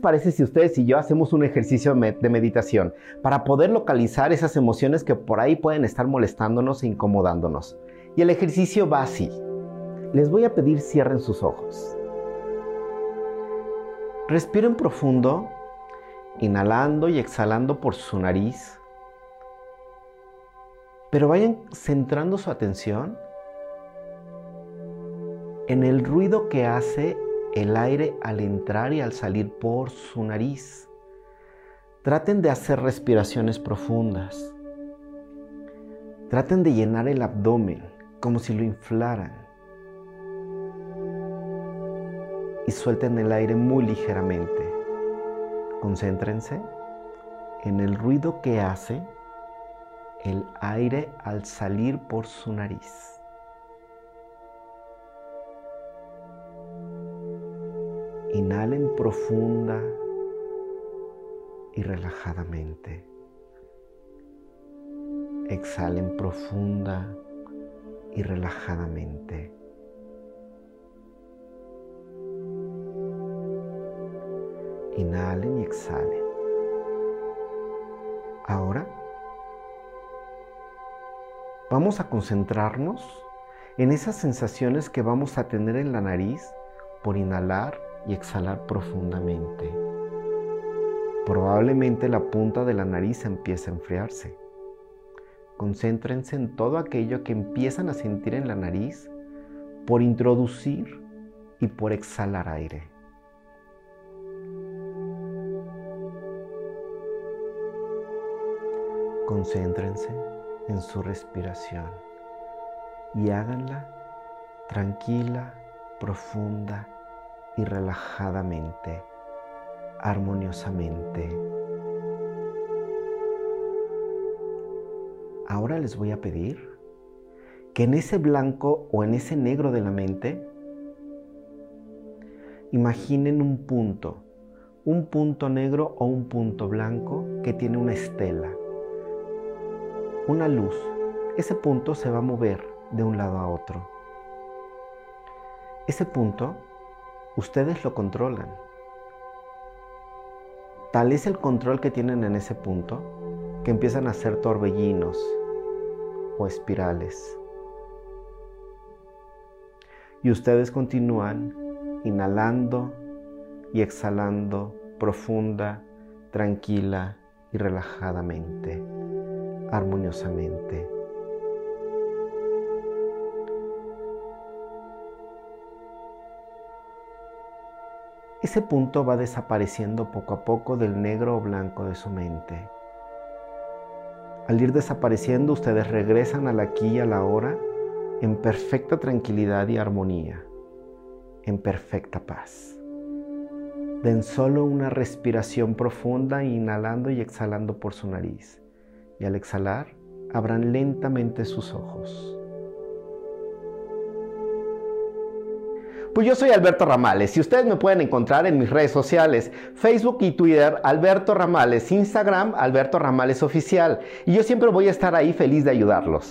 parece si ustedes y yo hacemos un ejercicio de meditación para poder localizar esas emociones que por ahí pueden estar molestándonos e incomodándonos? Y el ejercicio va así. Les voy a pedir cierren sus ojos. Respiren profundo, inhalando y exhalando por su nariz. Pero vayan centrando su atención en el ruido que hace el aire al entrar y al salir por su nariz. Traten de hacer respiraciones profundas. Traten de llenar el abdomen como si lo inflaran. Y suelten el aire muy ligeramente. Concéntrense en el ruido que hace el aire al salir por su nariz. Inhalen profunda y relajadamente. Exhalen profunda y relajadamente. Inhalen y exhalen. Ahora vamos a concentrarnos en esas sensaciones que vamos a tener en la nariz por inhalar y exhalar profundamente. Probablemente la punta de la nariz empiece a enfriarse. Concéntrense en todo aquello que empiezan a sentir en la nariz por introducir y por exhalar aire. Concéntrense en su respiración y háganla tranquila, profunda y relajadamente, armoniosamente. Ahora les voy a pedir que en ese blanco o en ese negro de la mente, imaginen un punto, un punto negro o un punto blanco que tiene una estela, una luz. Ese punto se va a mover de un lado a otro. Ese punto ustedes lo controlan. Tal es el control que tienen en ese punto que empiezan a hacer torbellinos o espirales. Y ustedes continúan inhalando y exhalando profunda, tranquila y relajadamente, armoniosamente. Ese punto va desapareciendo poco a poco del negro o blanco de su mente. Al ir desapareciendo, ustedes regresan al aquí y a la hora en perfecta tranquilidad y armonía, en perfecta paz. Den solo una respiración profunda, inhalando y exhalando por su nariz. Y al exhalar, abran lentamente sus ojos. Pues yo soy Alberto Ramales y ustedes me pueden encontrar en mis redes sociales, Facebook y Twitter, Alberto Ramales, Instagram, Alberto Ramales Oficial. Y yo siempre voy a estar ahí feliz de ayudarlos.